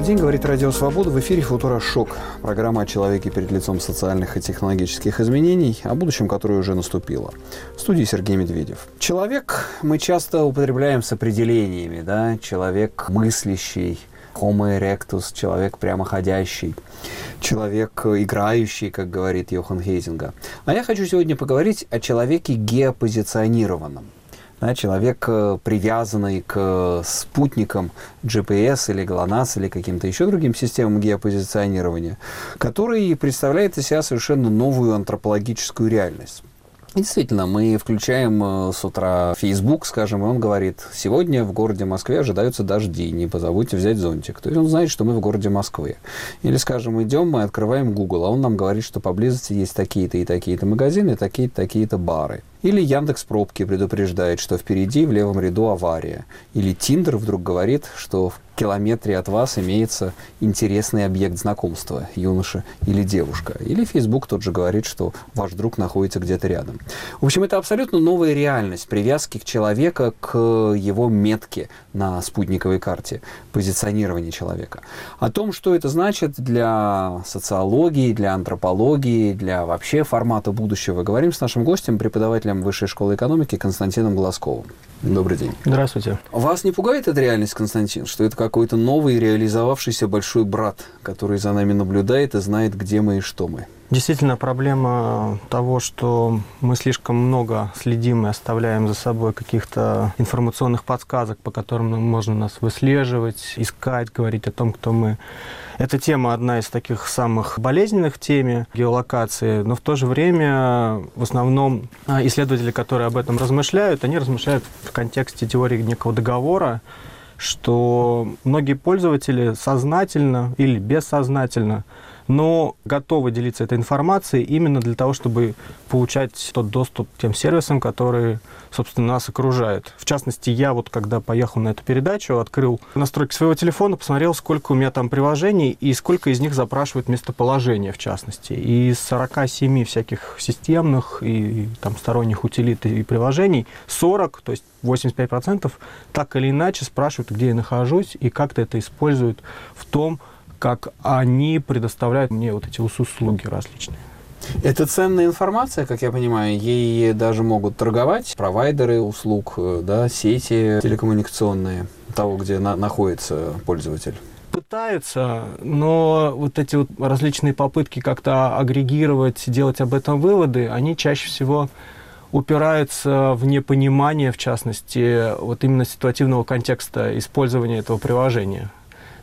Добрый день, говорит Радио Свобода. В эфире «Футура Шок». Программа о человеке перед лицом социальных и технологических изменений, о будущем, которое уже наступило. В студии Сергей Медведев. Человек мы часто употребляем с определениями, да? Человек мыслящий, Homo erectus, человек прямоходящий, человек играющий, как говорит Йохан Хейзинга. А я хочу сегодня поговорить о человеке геопозиционированном – да, человек, э, привязанный к спутникам GPS или GLONASS или каким-то еще другим системам геопозиционирования, который представляет из себя совершенно новую антропологическую реальность. И действительно, мы включаем э, с утра Facebook, скажем, и он говорит, сегодня в городе Москве ожидаются дожди, не позабудьте взять зонтик. То есть он знает, что мы в городе Москве. Или, скажем, идем, мы открываем Google, а он нам говорит, что поблизости есть такие-то и такие-то магазины, такие-то, такие-то бары. Или Яндекс Пробки предупреждает, что впереди в левом ряду авария. Или Тиндер вдруг говорит, что в километре от вас имеется интересный объект знакомства, юноша или девушка. Или Facebook тот же говорит, что ваш друг находится где-то рядом. В общем, это абсолютно новая реальность привязки к человека к его метке на спутниковой карте, позиционирование человека. О том, что это значит для социологии, для антропологии, для вообще формата будущего, говорим с нашим гостем, преподавателем преподавателем Высшей школы экономики Константином Глазковым. Добрый день. Здравствуйте. Вас не пугает эта реальность, Константин, что это какой-то новый реализовавшийся большой брат, который за нами наблюдает и знает, где мы и что мы? Действительно, проблема того, что мы слишком много следим и оставляем за собой каких-то информационных подсказок, по которым можно нас выслеживать, искать, говорить о том, кто мы. Эта тема одна из таких самых болезненных теме геолокации, но в то же время в основном а, исследователи, которые об этом размышляют, они размышляют в контексте теории некого договора, что многие пользователи сознательно или бессознательно но готовы делиться этой информацией именно для того, чтобы получать тот доступ к тем сервисам, которые, собственно, нас окружают. В частности, я вот, когда поехал на эту передачу, открыл настройки своего телефона, посмотрел, сколько у меня там приложений и сколько из них запрашивают местоположение, в частности. И из 47 всяких системных и там сторонних утилит и приложений 40, то есть 85% так или иначе спрашивают, где я нахожусь и как-то это используют в том, как они предоставляют мне вот эти услуги различные. Это ценная информация, как я понимаю, ей даже могут торговать провайдеры услуг, э, да, сети телекоммуникационные того, где на, находится пользователь пытаются, но вот эти вот различные попытки как-то агрегировать, делать об этом выводы, они чаще всего упираются в непонимание, в частности, вот именно ситуативного контекста использования этого приложения.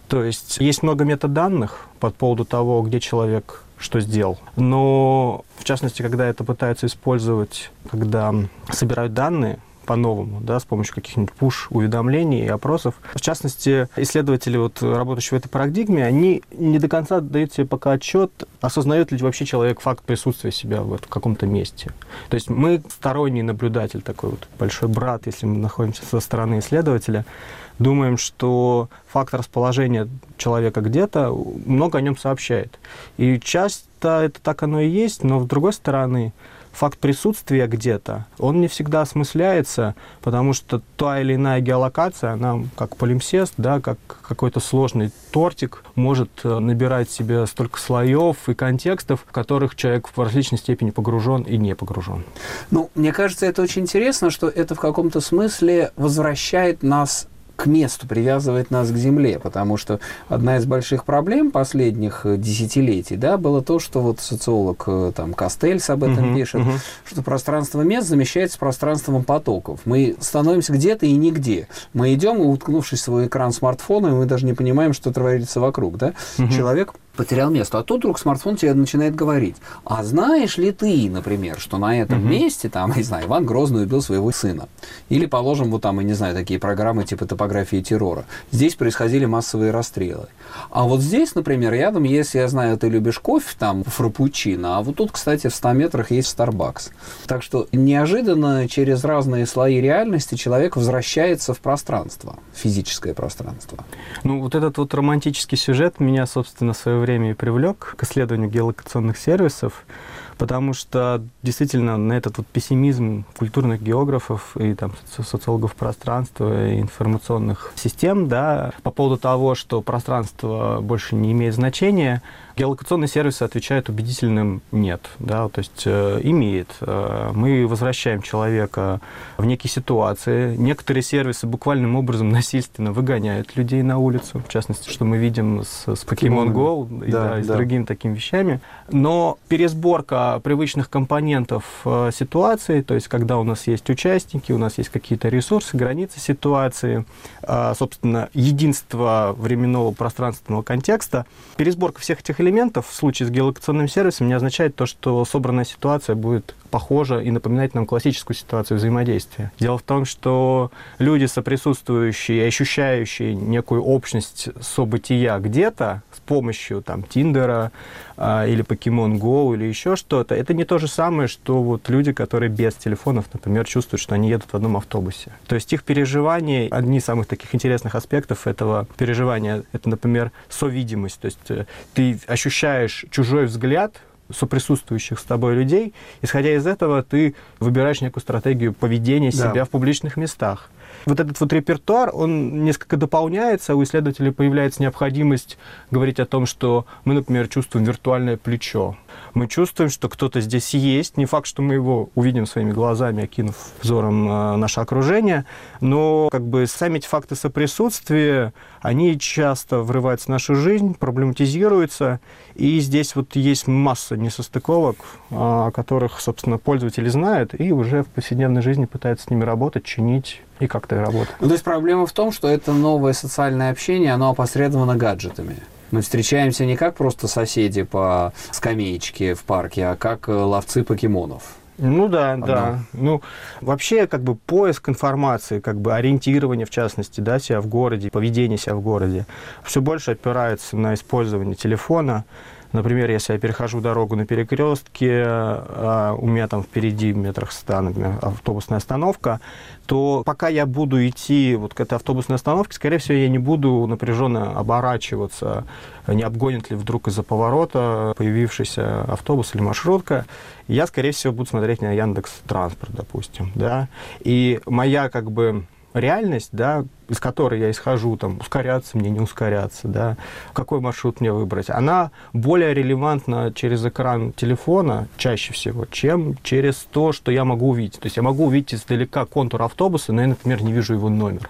То есть есть много метаданных по поводу того, где человек что сделал. Но, в частности, когда это пытаются использовать, когда собирают данные, по-новому, да, с помощью каких-нибудь пуш-уведомлений и опросов. В частности, исследователи, вот, работающие в этой парадигме, они не до конца дают себе пока отчет, осознает ли вообще человек факт присутствия себя в, в каком-то месте. То есть мы сторонний наблюдатель, такой вот большой брат, если мы находимся со стороны исследователя, думаем, что факт расположения человека где-то много о нем сообщает. И часто это так оно и есть, но с другой стороны, факт присутствия где-то, он не всегда осмысляется, потому что та или иная геолокация, она как полимсест, да, как какой-то сложный тортик, может э, набирать себе столько слоев и контекстов, в которых человек в различной степени погружен и не погружен. Ну, мне кажется, это очень интересно, что это в каком-то смысле возвращает нас к месту, привязывает нас к земле, потому что одна из больших проблем последних э, десятилетий, да, было то, что вот социолог э, там Костельс об этом uh-huh, пишет, uh-huh. что пространство мест замещается пространством потоков. Мы становимся где-то и нигде. Мы идем, уткнувшись в свой экран смартфона, и мы даже не понимаем, что творится вокруг, да. Uh-huh. Человек потерял место. А тут вдруг смартфон тебе начинает говорить, а знаешь ли ты, например, что на этом угу. месте, там, не знаю, Иван Грозный убил своего сына. Или, положим, вот там, я не знаю, такие программы типа топографии террора. Здесь происходили массовые расстрелы. А вот здесь, например, рядом, если я знаю, ты любишь кофе, там, фрапучино, а вот тут, кстати, в 100 метрах есть Starbucks. Так что неожиданно через разные слои реальности человек возвращается в пространство, физическое пространство. Ну, вот этот вот романтический сюжет меня, собственно, в свое время и привлек к исследованию геолокационных сервисов, потому что действительно на этот вот пессимизм культурных географов и там социологов пространства и информационных систем, да, по поводу того, что пространство больше не имеет значения, Геолокационные сервисы отвечают убедительным «нет». Да? То есть э, имеет. Э, мы возвращаем человека в некие ситуации. Некоторые сервисы буквальным образом насильственно выгоняют людей на улицу. В частности, что мы видим с, с Pokemon Go и, да, да, и с другими такими вещами. Но пересборка привычных компонентов э, ситуации, то есть когда у нас есть участники, у нас есть какие-то ресурсы, границы ситуации, собственно, единство временного пространственного контекста, пересборка всех этих элементов в случае с геолокационным сервисом не означает то, что собранная ситуация будет похожа и напоминает нам классическую ситуацию взаимодействия. Дело в том, что люди, соприсутствующие ощущающие некую общность события где-то с помощью там Тиндера а, или Pokemon Go или еще что-то, это не то же самое, что вот люди, которые без телефонов, например, чувствуют, что они едут в одном автобусе. То есть их переживания, одни из самых таких интересных аспектов этого переживания, это, например, совидимость. То есть э, ты ощущаешь чужой взгляд соприсутствующих с тобой людей. Исходя из этого, ты выбираешь некую стратегию поведения себя да. в публичных местах. Вот этот вот репертуар, он несколько дополняется, у исследователей появляется необходимость говорить о том, что мы, например, чувствуем виртуальное плечо, мы чувствуем, что кто-то здесь есть. Не факт, что мы его увидим своими глазами, окинув взором э, наше окружение, но как бы сами эти факты соприсутствия, они часто врываются в нашу жизнь, проблематизируются, и здесь вот есть масса несостыковок, о которых, собственно, пользователи знают и уже в повседневной жизни пытаются с ними работать, чинить и как-то работать. Ну, то есть проблема в том, что это новое социальное общение, оно опосредовано гаджетами. Мы встречаемся не как просто соседи по скамеечке в парке, а как э, ловцы покемонов. Ну да, Одно. да. Ну, вообще, как бы поиск информации, как бы ориентирование, в частности, да, себя в городе, поведение себя в городе, все больше опирается на использование телефона, Например, если я перехожу дорогу на перекрестке, а у меня там впереди метрах ста, например, автобусная остановка, то пока я буду идти вот к этой автобусной остановке, скорее всего, я не буду напряженно оборачиваться, не обгонит ли вдруг из-за поворота появившийся автобус или маршрутка. Я, скорее всего, буду смотреть на Яндекс Транспорт, допустим, да. И моя как бы реальность, да, из которой я исхожу, там, ускоряться мне, не ускоряться, да, какой маршрут мне выбрать, она более релевантна через экран телефона чаще всего, чем через то, что я могу увидеть. То есть я могу увидеть издалека контур автобуса, но я, например, не вижу его номер.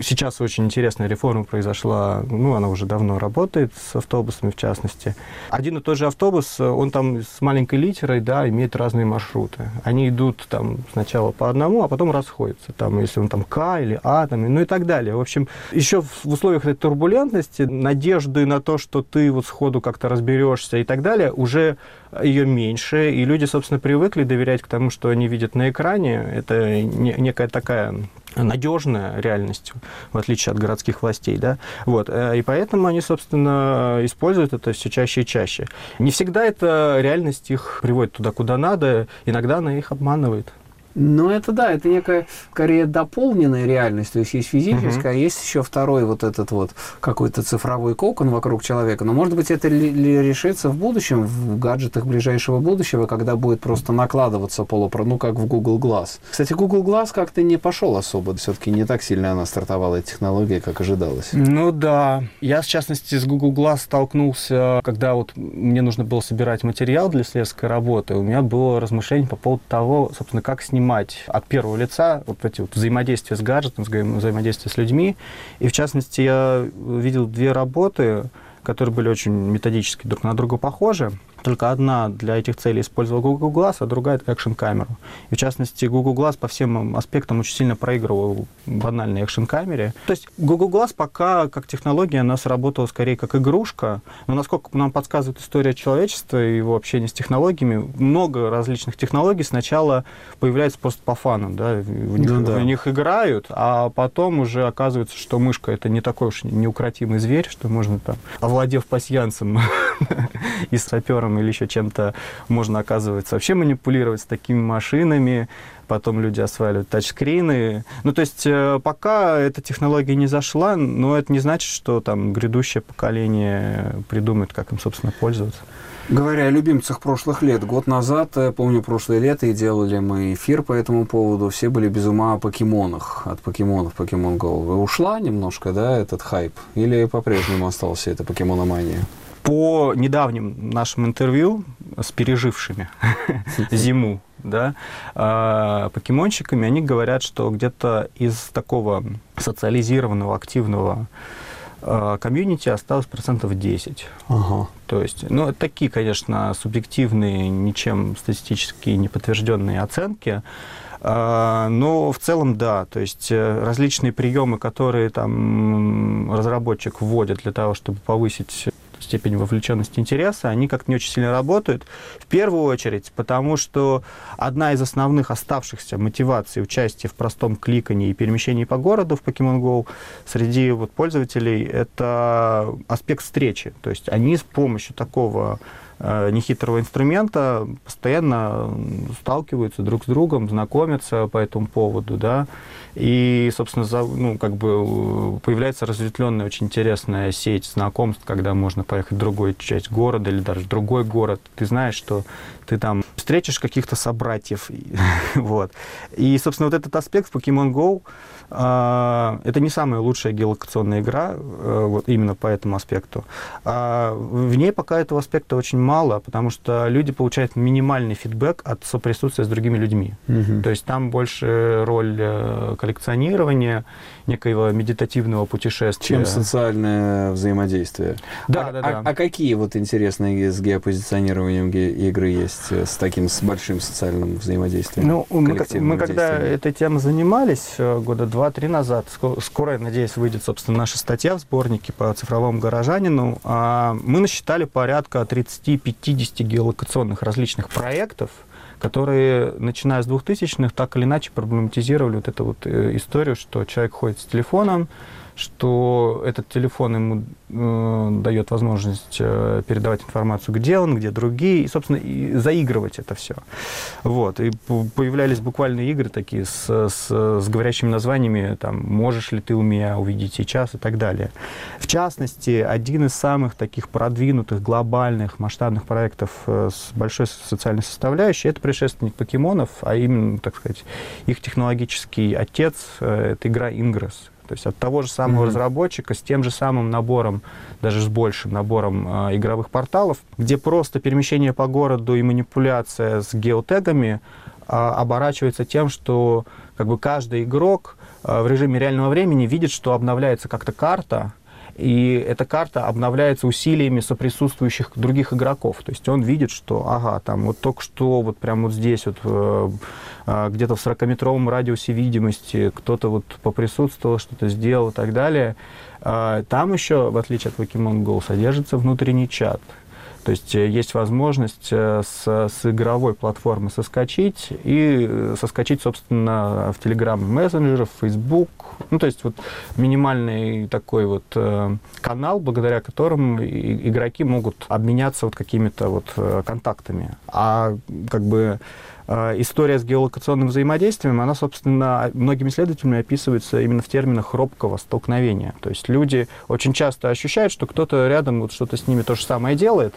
Сейчас очень интересная реформа произошла, ну, она уже давно работает с автобусами, в частности. Один и тот же автобус, он там с маленькой литерой, да, имеет разные маршруты. Они идут там сначала по одному, а потом расходятся. Там, если он там К или А, там, ну и так далее. В общем, еще в условиях этой турбулентности надежды на то, что ты вот сходу как-то разберешься и так далее, уже ее меньше, и люди, собственно, привыкли доверять к тому, что они видят на экране. Это некая такая надежная реальность, в отличие от городских властей, да, вот, э, и поэтому они, собственно, используют это все чаще и чаще. Не всегда эта реальность их приводит туда, куда надо, иногда она их обманывает. Ну, это да, это некая, скорее, дополненная реальность. То есть есть физическая, uh-huh. есть еще второй вот этот вот какой-то цифровой кокон вокруг человека. Но, может быть, это решится в будущем, в гаджетах ближайшего будущего, когда будет просто накладываться полупро, ну, как в Google Glass. Кстати, Google Glass как-то не пошел особо. Все-таки не так сильно она стартовала, эта технология, как ожидалось. Ну, да. Я, в частности, с Google Glass столкнулся, когда вот мне нужно было собирать материал для исследовательской работы. У меня было размышление по поводу того, собственно, как с ним понимать от первого лица вот эти вот взаимодействия с гаджетом, взаимодействия с людьми. И в частности, я видел две работы, которые были очень методически друг на друга похожи. Только одна для этих целей использовала Google Glass, а другая — экшн-камеру. И в частности, Google Glass по всем аспектам очень сильно проигрывал банальной экшн-камере. То есть Google Glass пока как технология, она сработала скорее как игрушка, но насколько нам подсказывает история человечества и его общения с технологиями, много различных технологий сначала появляется просто по фану, да, в них, ну, да. в них играют, а потом уже оказывается, что мышка — это не такой уж неукротимый зверь, что можно там, овладев пасьянцем и сапером или еще чем-то можно, оказывается, вообще манипулировать с такими машинами, потом люди осваивают тачскрины. Ну, то есть э, пока эта технология не зашла, но это не значит, что там грядущее поколение придумает, как им, собственно, пользоваться. Говоря о любимцах прошлых лет, год назад, э, помню, прошлое лето, и делали мы эфир по этому поводу, все были без ума о покемонах, от покемонов, Pokemon Go. Ушла немножко, да, этот хайп? Или по-прежнему остался эта покемономания? По недавним нашим интервью с пережившими зиму, да, а, покемонщиками, они говорят, что где-то из такого социализированного, активного а, комьюнити осталось процентов 10. Ага. То есть, ну, такие, конечно, субъективные, ничем статистически не подтвержденные оценки. А, но в целом, да, то есть э, различные приемы, которые там разработчик вводит для того, чтобы повысить степень вовлеченности интереса, они как-то не очень сильно работают. В первую очередь, потому что одна из основных оставшихся мотиваций участия в простом кликании и перемещении по городу в Pokemon Go среди вот пользователей это аспект встречи. То есть они с помощью такого Э, нехитрого инструмента постоянно сталкиваются друг с другом, знакомятся по этому поводу, да, и, собственно, за, ну, как бы появляется разветвленная, очень интересная сеть знакомств, когда можно поехать в другую часть города или даже в другой город. Ты знаешь, что ты там встретишь каких-то собратьев, вот. И, собственно, вот этот аспект Pokemon Go это не самая лучшая геолокационная игра, э, вот именно по этому аспекту. А в ней пока этого аспекта очень мало, потому что люди получают минимальный фидбэк от соприсутствия с другими людьми. Угу. То есть там больше роль э, коллекционирования, некоего медитативного путешествия. Чем социальное взаимодействие. Да, а, да, да. А, а какие вот интересные с геопозиционированием игры есть э, с таким, с большим социальным взаимодействием? Ну, мы, мы когда этой темой занимались года два-три назад. Скоро, я надеюсь, выйдет, собственно, наша статья в сборнике по цифровому горожанину. А, мы насчитали порядка 30-50 геолокационных различных проектов, которые, начиная с 2000-х, так или иначе проблематизировали вот эту вот э, историю, что человек ходит с телефоном, что этот телефон ему э, дает возможность э, передавать информацию, где он, где другие, и, собственно, и заигрывать это все. Вот. И появлялись буквально игры такие с, с, с говорящими названиями, там, «Можешь ли ты у меня увидеть сейчас?» и так далее. В частности, один из самых таких продвинутых, глобальных, масштабных проектов э, с большой социальной составляющей – это предшественник покемонов, а именно, так сказать, их технологический отец э, – это игра Ingress то есть от того же самого mm-hmm. разработчика с тем же самым набором, даже с большим набором э, игровых порталов, где просто перемещение по городу и манипуляция с геотегами э, оборачивается тем, что как бы каждый игрок э, в режиме реального времени видит, что обновляется как-то карта, и эта карта обновляется усилиями соприсутствующих других игроков. То есть он видит, что, ага, там вот только что вот прямо вот здесь вот э, э, где-то в 40-метровом радиусе видимости кто-то вот поприсутствовал, что-то сделал и так далее. Э, там еще, в отличие от Pokemon Go, содержится внутренний чат. То есть э, есть возможность э, с, с игровой платформы соскочить и э, соскочить, собственно, в Telegram мессенджеров, Facebook. Ну, то есть вот минимальный такой вот канал, благодаря которому игроки могут обменяться вот какими-то вот контактами. А как бы история с геолокационным взаимодействием, она, собственно, многими исследователями описывается именно в терминах робкого столкновения. То есть люди очень часто ощущают, что кто-то рядом вот что-то с ними то же самое делает,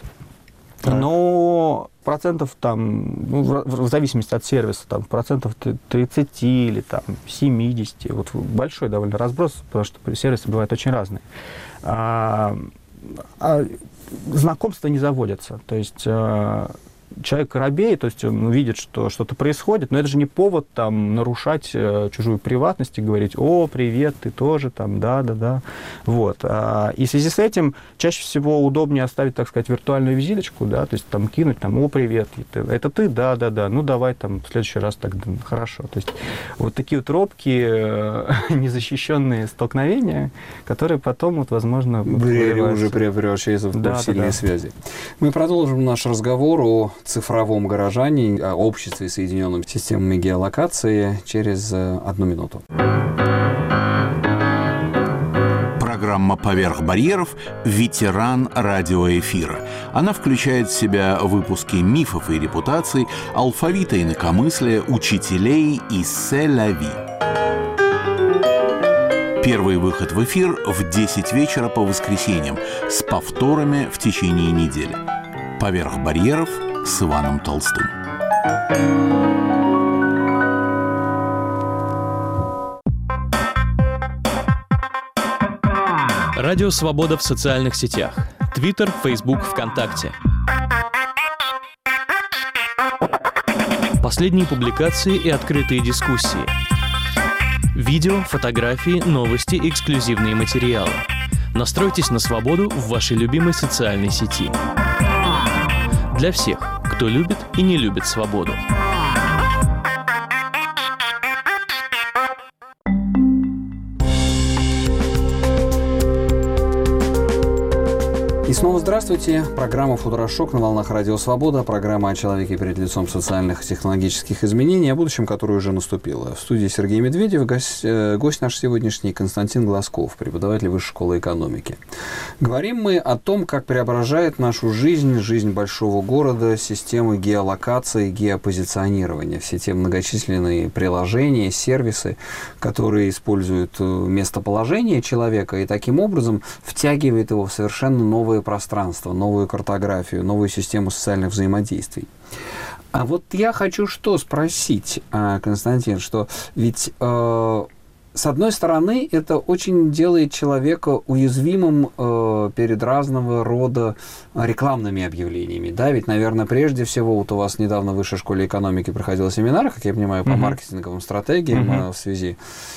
так. но процентов там, ну, в, в зависимости от сервиса, там, процентов 30 или там 70, вот большой довольно разброс, потому что сервисы бывают очень разные. А, а знакомства не заводятся. То есть а, человек робеет, то есть он видит, что что-то происходит, но это же не повод там нарушать э, чужую приватность и говорить, о, привет, ты тоже там, да-да-да. Вот. А, и в связи с этим чаще всего удобнее оставить, так сказать, виртуальную визиточку, да, то есть там кинуть, там, о, привет, это ты, да-да-да, ну давай там в следующий раз так, хорошо. То есть вот такие вот робкие, э, незащищенные столкновения, которые потом, вот, возможно, уже превращаются в да, сильные да, да. связи. Мы продолжим наш разговор о цифровом горожании, о обществе, соединенном системами геолокации через э, одну минуту. Программа «Поверх барьеров» – ветеран радиоэфира. Она включает в себя выпуски мифов и репутаций, алфавита инакомыслия, учителей и селяви. Первый выход в эфир в 10 вечера по воскресеньям с повторами в течение недели. «Поверх барьеров» с Иваном Толстым. Радио «Свобода» в социальных сетях. Твиттер, Фейсбук, ВКонтакте. Последние публикации и открытые дискуссии. Видео, фотографии, новости, эксклюзивные материалы. Настройтесь на свободу в вашей любимой социальной сети. Для всех, кто любит и не любит свободу. И снова здравствуйте. Программа «Футурошок» на волнах Радио Свобода. Программа о человеке перед лицом социальных и технологических изменений, о будущем, которое уже наступило. В студии Сергей Медведев, гость, э, гость наш сегодняшний Константин Глазков, преподаватель Высшей школы экономики. Говорим мы о том, как преображает нашу жизнь, жизнь большого города, системы геолокации, геопозиционирования. Все те многочисленные приложения, сервисы, которые используют э, местоположение человека и таким образом втягивает его в совершенно новые новое пространство, новую картографию, новую систему социальных взаимодействий. А вот я хочу что спросить, а, Константин, что ведь э, с одной стороны, это очень делает человека уязвимым э, перед разного рода рекламными объявлениями. Да, ведь, наверное, прежде всего, вот у вас недавно в Высшей школе экономики проходил семинар, как я понимаю, по uh-huh. маркетинговым стратегиям э, в связи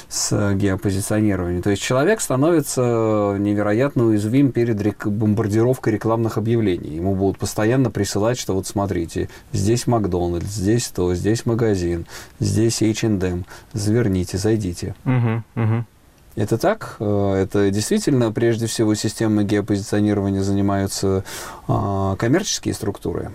с геопозиционированием. То есть человек становится невероятно уязвим перед рек- бомбардировкой рекламных объявлений. Ему будут постоянно присылать, что вот смотрите, здесь Макдональдс, здесь то, здесь магазин, здесь H&M, заверните, зайдите. Uh-huh. Угу, Это так? Э, это действительно, прежде всего, системой геопозиционирования занимаются а, коммерческие структуры?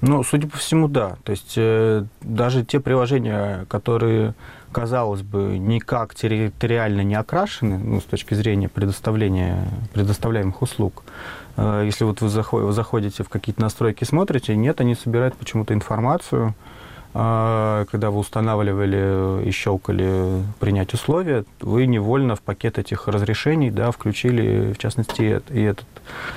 Ну, судя по всему, да. То есть э, даже те приложения, которые, казалось бы, никак территориально не окрашены, ну, с точки зрения предоставления предоставляемых услуг, э, если вот вы заходите в какие-то настройки, смотрите, нет, они собирают почему-то информацию, когда вы устанавливали и щелкали принять условия, вы невольно в пакет этих разрешений да, включили, в частности, и этот.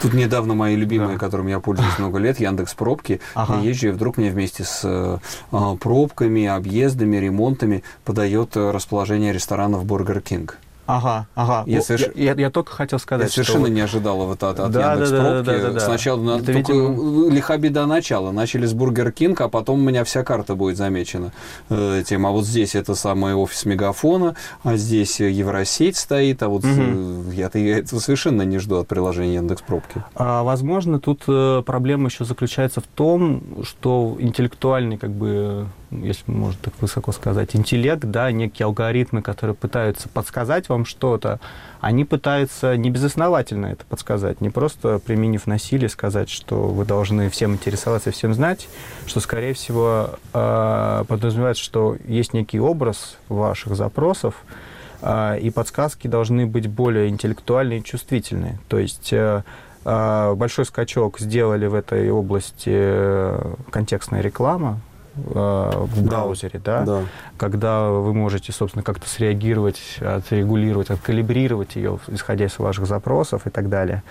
Тут недавно мои любимые, да. которым я пользуюсь много лет, Яндекс Пробки. Ага. Я езжу, и вдруг мне вместе с а, пробками, объездами, ремонтами подает расположение ресторанов Бургер Кинг. Ага, ага. Я, соверш... я, я, я только хотел сказать, я совершенно что... не ожидал вот от, от да, Яндекс да, Пробки. Да, да, да, Сначала да. только видимо... лиха беда начала. Начали с Бургер Кинг, а потом у меня вся карта будет замечена э. А вот здесь это самый офис Мегафона, а здесь Евросеть стоит, а вот угу. я, я этого совершенно не жду от приложения Яндекс Пробки. А, возможно, тут э, проблема еще заключается в том, что интеллектуальный как бы если можно так высоко сказать, интеллект, да, некие алгоритмы, которые пытаются подсказать вам что-то, они пытаются не безосновательно это подсказать, не просто применив насилие сказать, что вы должны всем интересоваться, всем знать, что, скорее всего, э, подразумевает, что есть некий образ ваших запросов, э, и подсказки должны быть более интеллектуальные и чувствительные. То есть э, большой скачок сделали в этой области контекстная реклама, в браузере, да, да, когда вы можете, собственно, как-то среагировать, отрегулировать, откалибрировать ее, исходя из ваших запросов и так далее.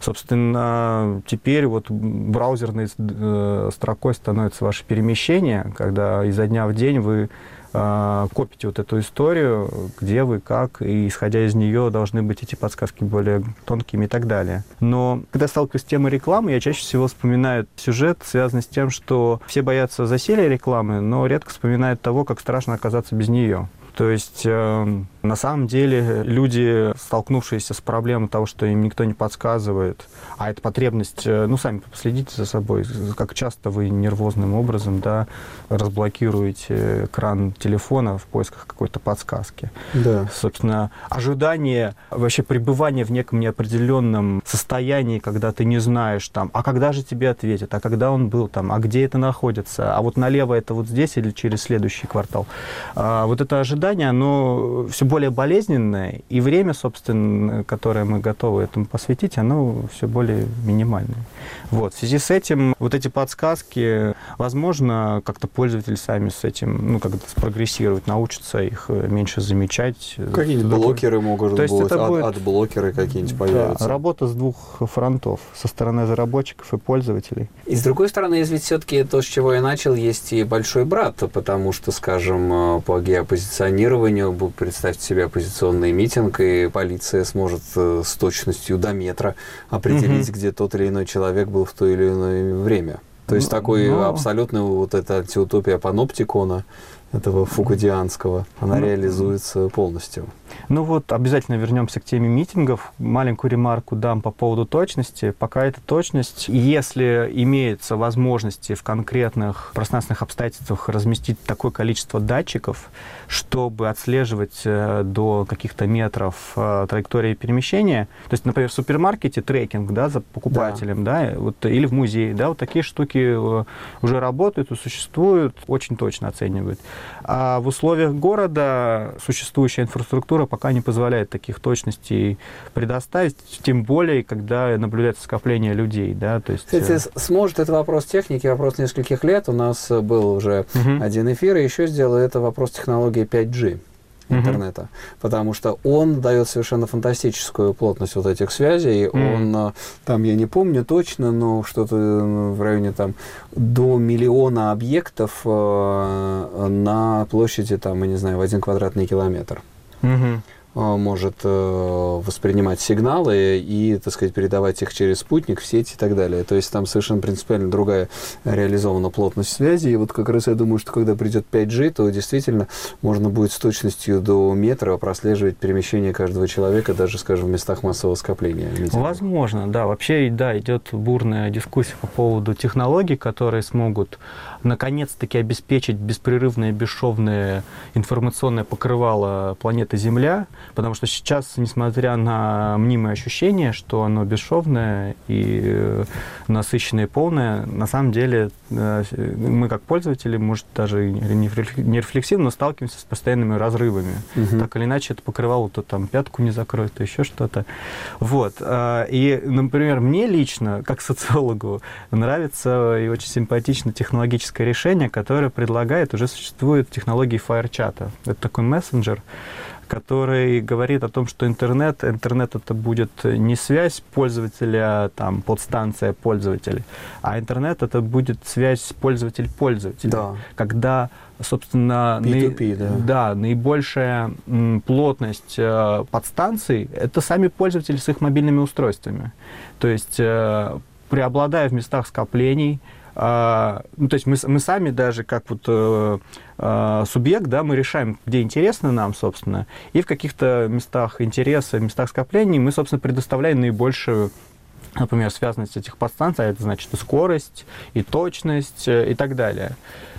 Собственно, теперь вот браузерной э, строкой становится ваше перемещение, когда изо дня в день вы копите вот эту историю, где вы, как, и исходя из нее должны быть эти подсказки более тонкими и так далее. Но когда сталкиваюсь с темой рекламы, я чаще всего вспоминаю сюжет, связанный с тем, что все боятся засилия рекламы, но редко вспоминают того, как страшно оказаться без нее. То есть э, на самом деле люди, столкнувшиеся с проблемой того, что им никто не подсказывает, а эта потребность, э, ну сами последите за собой, как часто вы нервозным образом да, разблокируете экран телефона в поисках какой-то подсказки. Да. Собственно, ожидание, вообще пребывание в неком неопределенном состоянии, когда ты не знаешь там, а когда же тебе ответят, а когда он был там, а где это находится, а вот налево это вот здесь или через следующий квартал. А, вот это ожидание ожидание, оно все более болезненное, и время, собственно, которое мы готовы этому посвятить, оно все более минимальное. Вот. В связи с этим вот эти подсказки, возможно, как-то пользователи сами с этим, ну, как-то спрогрессировать, научатся их э, меньше замечать. Какие-нибудь блокеры могут То есть быть, это будет- от блокеры какие-нибудь Да, появятся. работа с двух фронтов, со стороны разработчиков и пользователей. И с другой стороны, есть ведь все-таки то, с чего я начал, есть и большой брат, потому что, скажем, э, по геопозиционированию, представьте себе оппозиционный митинг, и полиция сможет э, с точностью до метра определить, Мгм. где тот или иной человек был в то или иное время. То есть Ну, такой но- абсолютно вот эта антиутопия паноптикона, этого фукудианского, она Ну, реализуется полностью. Ну вот, обязательно вернемся к теме митингов. Маленькую ремарку дам по поводу точности. Пока эта точность, если имеется возможности в конкретных пространственных обстоятельствах разместить такое количество датчиков, чтобы отслеживать э, до каких-то метров э, траектории перемещения, то есть, например, в супермаркете трекинг да, за покупателем, да. вот, или в музее, да, вот такие штуки э, уже работают и существуют, очень точно оценивают. А в условиях города существующая инфраструктура пока не позволяет таких точностей предоставить, тем более, когда наблюдается скопление людей. Да, то есть, Кстати, э, сможет это вопрос техники, вопрос нескольких лет. У нас был уже мгм. один эфир, и еще сделал это вопрос технологии 5G Мгм. интернета, потому что он дает совершенно фантастическую плотность вот этих связей. Мгм. Он э, там, я не помню точно, но что-то э, в районе там до миллиона объектов э, на площади там, я не знаю, в один квадратный километр Э, может э, воспринимать сигналы и, так сказать, передавать их через спутник в сеть и так далее. То есть там совершенно принципиально другая реализована плотность связи. И вот как раз я думаю, что когда придет 5G, то действительно можно будет с точностью до метра прослеживать перемещение каждого человека, даже, скажем, в местах массового скопления. Возможно, да. Вообще, да, идет бурная дискуссия по поводу технологий, которые смогут наконец-таки обеспечить беспрерывное, бесшовное информационное покрывало планеты Земля, потому что сейчас, несмотря на мнимое ощущение, что оно бесшовное и э, насыщенное и полное, на самом деле э, мы как пользователи, может, даже не рефлек- не рефлексивно, но сталкиваемся с постоянными разрывами. Мгм. Так или иначе, это покрывало то там пятку не закроет, то еще что-то. Вот. а, И, например, мне лично, как социологу, нравится и очень симпатично технологическое решение, которое предлагает, уже существует технологии FireChat. Это такой мессенджер, который говорит о том, что интернет, интернет это будет не связь пользователя, там, подстанция пользователя, а интернет это будет связь пользователь-пользователь. Да. Когда, собственно, P2P, да. да, наибольшая м, плотность э, подстанций – это сами пользователи с их мобильными устройствами. То есть, э, преобладая в местах скоплений, а, ну, то есть мы, мы сами даже как вот э, э, субъект, да, мы решаем, где интересно нам, собственно, и в каких-то местах интереса, местах скоплений мы, собственно, предоставляем наибольшую например, связанность этих подстанций, а это значит и скорость, и точность, э, и так далее.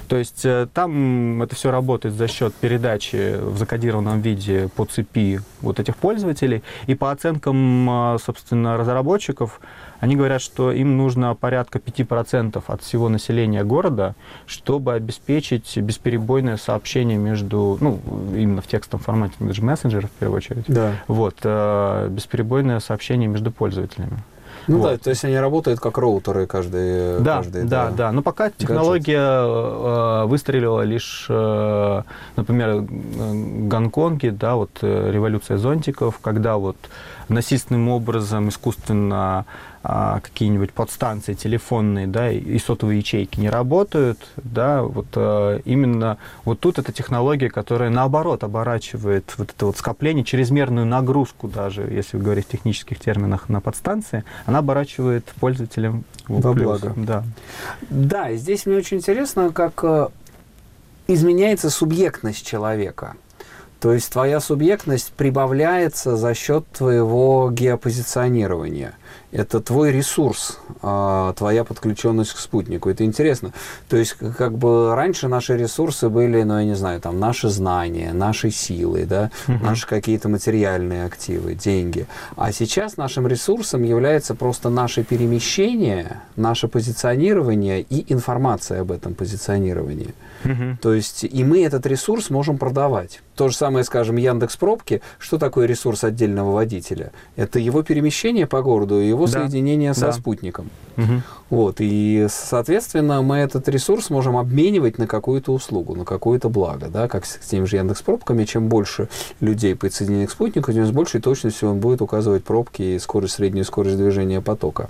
То есть э, там это все работает за счет передачи в закодированном виде по цепи вот этих пользователей. И по оценкам, э, собственно, разработчиков, они говорят, что им нужно порядка 5% от всего населения города, чтобы обеспечить бесперебойное сообщение между, ну, именно в текстовом формате, это же мессенджеры в первую очередь, Да. вот, э, бесперебойное сообщение между пользователями. Ну Вот. да, то есть они работают как роутеры каждый. Да, каждый, да, да. Но пока технология э, выстрелила лишь, э, например, в Гонконге, да, вот э, революция зонтиков, когда вот насильственным образом искусственно а, какие-нибудь подстанции телефонные, да, и- сотовые ячейки не работают, да, вот э, именно вот тут эта технология, которая наоборот оборачивает вот это вот скопление, чрезмерную нагрузку даже, если говорить в технических терминах, на подстанции, она оборачивает пользователям в Во плюс. благо. Да. Да, и здесь мне очень интересно, как э, изменяется субъектность человека. То есть твоя субъектность прибавляется за счет твоего геопозиционирования. Это твой ресурс, а, твоя подключенность к спутнику. Это интересно. То есть, как бы раньше наши ресурсы были, ну, я не знаю, там, наши знания, наши силы, да, Мгм. наши какие-то материальные активы, деньги. А сейчас нашим ресурсом является просто наше перемещение, наше позиционирование и информация об этом позиционировании. Мгм. То есть и мы этот ресурс можем продавать. То же самое, скажем, Яндекс Пробки. Что такое ресурс отдельного водителя? Это его перемещение по городу его Да. соединение со Да. спутником. Мгм. Вот, и, соответственно, мы этот ресурс можем обменивать на какую-то услугу, на какое-то благо, да, как с теми же Яндекс пробками. Чем больше людей подсоединены к спутнику, тем с большей точностью он будет указывать пробки и скорость, среднюю скорость движения потока.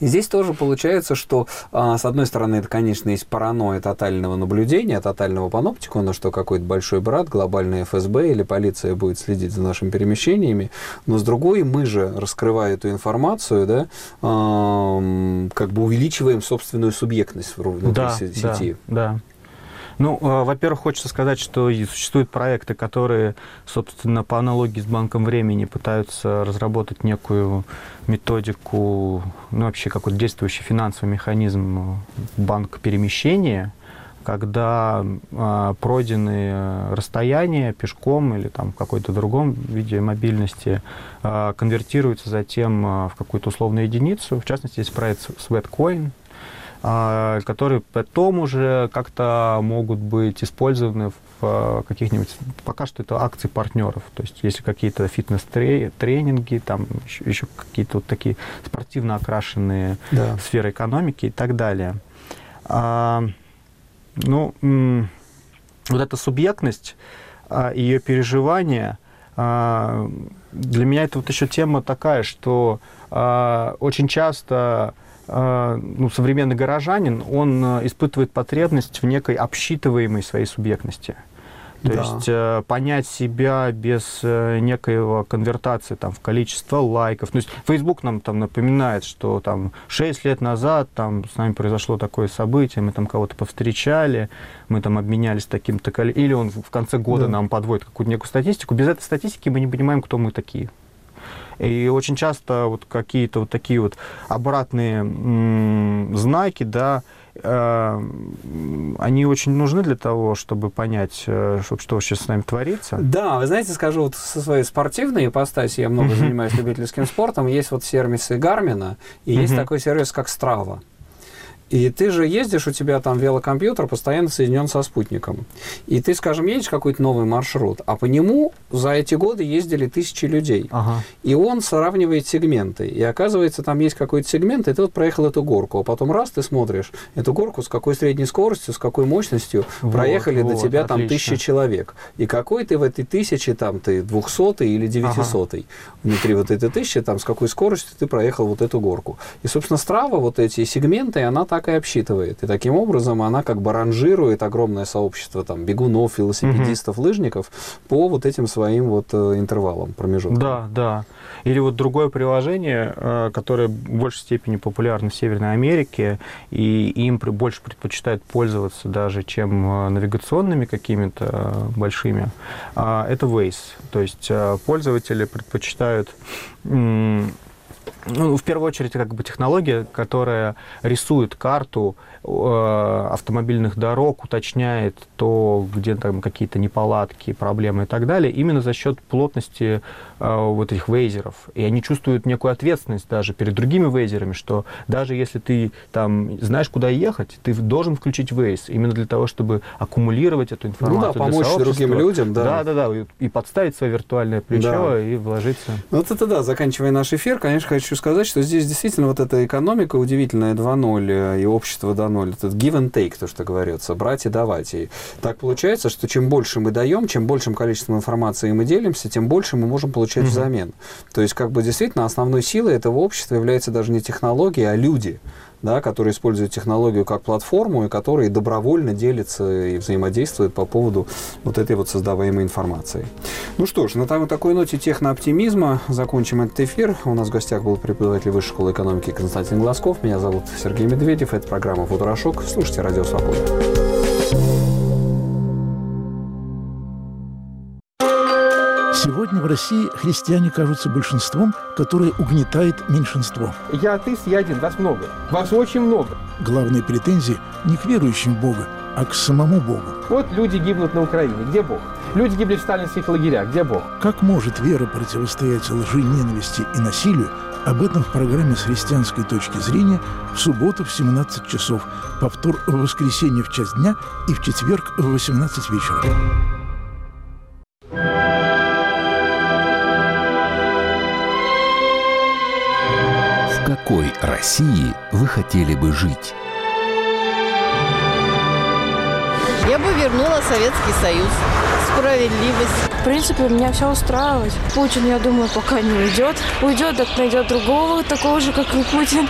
И здесь тоже получается, что, а, с одной стороны, это, конечно, есть паранойя тотального наблюдения, тотального паноптикона, что какой-то большой брат, глобальный ФСБ или полиция будет следить за нашими перемещениями, но с другой, мы же, раскрывая эту информацию, да, ам, как бы увеличиваем собственную субъектность внутри да, се- да, сети. Да. Ну, э, во-первых, хочется сказать, что существуют проекты, которые, собственно, по аналогии с банком времени пытаются разработать некую методику, ну, вообще какой-то действующий финансовый механизм банка перемещения, когда э, пройденные расстояния пешком или там в какой-то другом виде мобильности э, конвертируются затем э, в какую-то условную единицу. В частности, есть проект Sweatcoin, а, которые потом уже как-то могут быть использованы в а, каких-нибудь, пока что это акции партнеров, то есть если какие-то фитнес-тренинги, там еще, еще какие-то вот такие спортивно окрашенные Да. сферы экономики и так далее. Ну, вот эта субъектность, а, ее переживание, а, для меня это вот еще тема такая, что а, очень часто ну, современный горожанин, он испытывает потребность в некой обсчитываемой своей субъектности. То Да. есть э, понять себя без э, некоего конвертации там, в количество лайков. То есть Facebook нам там напоминает, что там 6 лет назад там с нами произошло такое событие, мы там кого-то повстречали, мы там обменялись таким-то количеством. Или он в конце года Да. нам подводит какую-то некую статистику. Без этой статистики мы не понимаем, кто мы такие. И очень часто вот какие-то вот такие вот обратные знаки, да, они очень нужны для того, чтобы понять, э, что, что сейчас с нами творится. Да, вы знаете, скажу, вот со своей спортивной ипостаси, я много занимаюсь любительским спортом, есть вот сервисы Гармина, и есть такой сервис, как Strava. И ты же ездишь, у тебя там велокомпьютер постоянно соединен со спутником. И ты, скажем, едешь какой-то новый маршрут, а по нему за эти годы ездили тысячи людей. Ага. И он сравнивает сегменты. И оказывается, там есть какой-то сегмент, и ты вот проехал эту горку. А потом раз ты смотришь эту горку, с какой средней скоростью, с какой мощностью Вот, проехали до вот, тебя там отлично. тысячи человек. И какой ты в этой тысяче, там ты двухсотый или девятисотый. Внутри вот этой тысячи, там с какой скоростью ты проехал вот эту горку. И, собственно, Страва вот эти сегменты, она так и обсчитывает. И таким образом она как бы ранжирует огромное сообщество там бегунов, велосипедистов, лыжников по вот этим своим вот э, интервалам, промежуткам. Да, да. Или вот другое приложение, э, которое в большей степени популярно в Северной Америке, и им больше предпочитают пользоваться даже, чем э, навигационными какими-то большими, а, это Waze. То есть пользователи предпочитают ну, в первую очередь, как бы технология, которая рисует карту э, автомобильных дорог, уточняет то, где там какие-то неполадки, проблемы и так далее, именно за счет плотности э, вот этих вейзеров. И они чувствуют некую ответственность даже перед другими вейзерами, что даже если ты там знаешь, куда ехать, ты должен включить вейз именно для того, чтобы аккумулировать эту Ну информацию. да, для помочь другим людям, да. Да, да, да, и, и подставить свое виртуальное плечо Да. и вложиться. Ну, это да, заканчивая наш эфир, конечно, хочу сказать, что здесь действительно вот эта экономика удивительная 2.0 э, и общество 2.0, этот give and take, то, что говорится, брать и давать. И так получается, что чем больше мы даем, чем большим количеством информации мы делимся, тем больше мы можем получать Мгм. взамен. То есть, как бы действительно основной силой этого общества является даже не технологии, а люди да, которые используют технологию как платформу и которые добровольно делятся и взаимодействуют по поводу вот этой вот создаваемой информации. Ну что ж, на та- такой ноте технооптимизма закончим этот эфир. У нас в гостях был преподаватель Высшей школы экономики Константин Глазков. Меня зовут Сергей Медведев. Это программа «Футурошок». Слушайте «Радио Свобода». Сегодня в России христиане кажутся большинством, которое угнетает меньшинство. Я атеист, я один, вас много. Вас очень много. Главные претензии не к верующим в Бога, а к самому Богу. Вот люди гибнут на Украине. Где Бог? Люди гибли в сталинских лагерях. Где Бог? Как может вера противостоять лжи, ненависти и насилию? Об этом в программе «С христианской точки зрения» в субботу в 17 часов, повтор в воскресенье в час дня и в четверг в 18 вечера. России вы хотели бы жить? Я бы вернула Советский Союз. Справедливость. В принципе, меня все устраивает. Путин, я думаю, пока не уйдет. Уйдет, так найдет другого, такого же, как и Путин.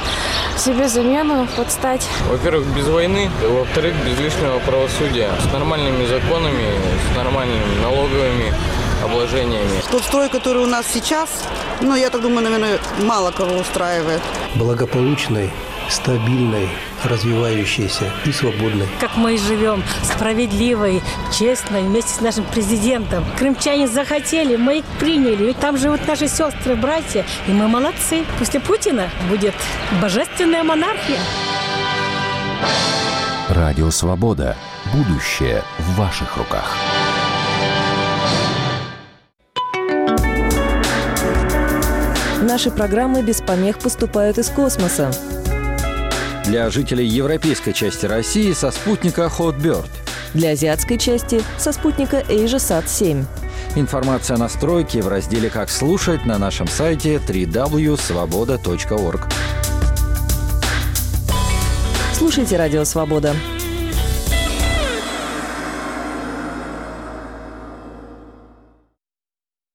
Себе замену подстать. Во-первых, без войны. Во-вторых, без лишнего правосудия. С нормальными законами, с нормальными налоговыми обложениями. Тот строй, который у нас сейчас, ну, я так думаю, наверное, мало кого устраивает. Благополучный, стабильной, развивающейся и свободной. Как мы и живем, справедливой, честной, вместе с нашим президентом. Крымчане захотели, мы их приняли. Ведь там живут наши сестры, братья, и мы молодцы. После Путина будет божественная монархия. Радио «Свобода». Будущее в ваших руках. Наши программы без помех поступают из космоса. Для жителей европейской части России со спутника Hotbird. Для азиатской части со спутника AsiaSat-7. Информация о настройке в разделе «Как слушать» на нашем сайте www.svoboda.org. Слушайте «Радио Свобода».